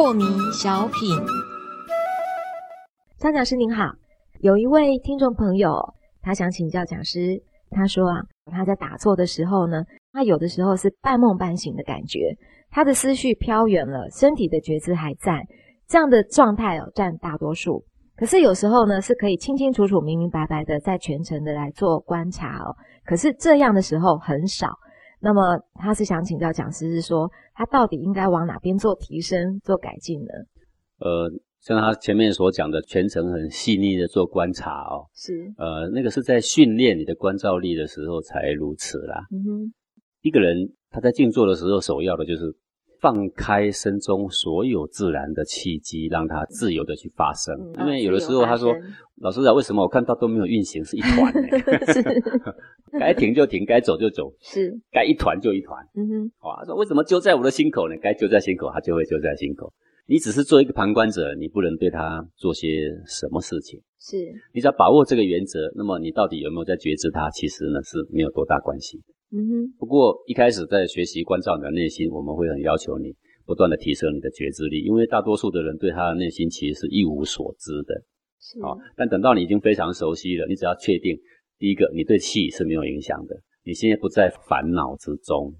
破迷小品。张讲师您好，有一位听众朋友，他想请教讲师，他说啊，他在打坐的时候呢，他有的时候是半梦半醒的感觉，他的思绪飘远了，身体的觉知还在，这样的状态哦占大多数。可是有时候呢，是可以清清楚楚、明明白白的在全程的来做观察哦。可是这样的时候很少。那么他是想请教讲师，是说他到底应该往哪边做提升、做改进呢？呃，像他前面所讲的，全程很细腻的做观察哦。是。呃，那个是在训练你的观照力的时候才如此啦。嗯哼。一个人他在静坐的时候，首要的就是。放开身中所有自然的契机，让它自由的去发生。因为有的时候他说：“老师啊，为什么我看到都没有运行，是一团呢？该停就停，该走就走，是该一团就一团。”嗯哼，哇，说为什么揪在我的心口呢？该揪在心口，它就会揪在心口。你只是做一个旁观者，你不能对他做些什么事情。是你只要把握这个原则，那么你到底有没有在觉知它？其实呢是没有多大关系。嗯哼，不过一开始在学习关照你的内心，我们会很要求你不断的提升你的觉知力，因为大多数的人对他的内心其实是一无所知的。是啊，但等到你已经非常熟悉了，你只要确定，第一个你对气是没有影响的，你现在不在烦恼之中，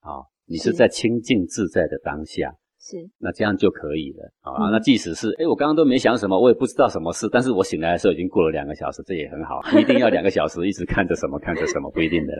啊，你是在清净自在的当下。是，那这样就可以了啊。那即使是，哎，我刚刚都没想什么，我也不知道什么事，但是我醒来的时候已经过了两个小时，这也很好。不一定要两个小时一直看着什么看着什么，不一定的。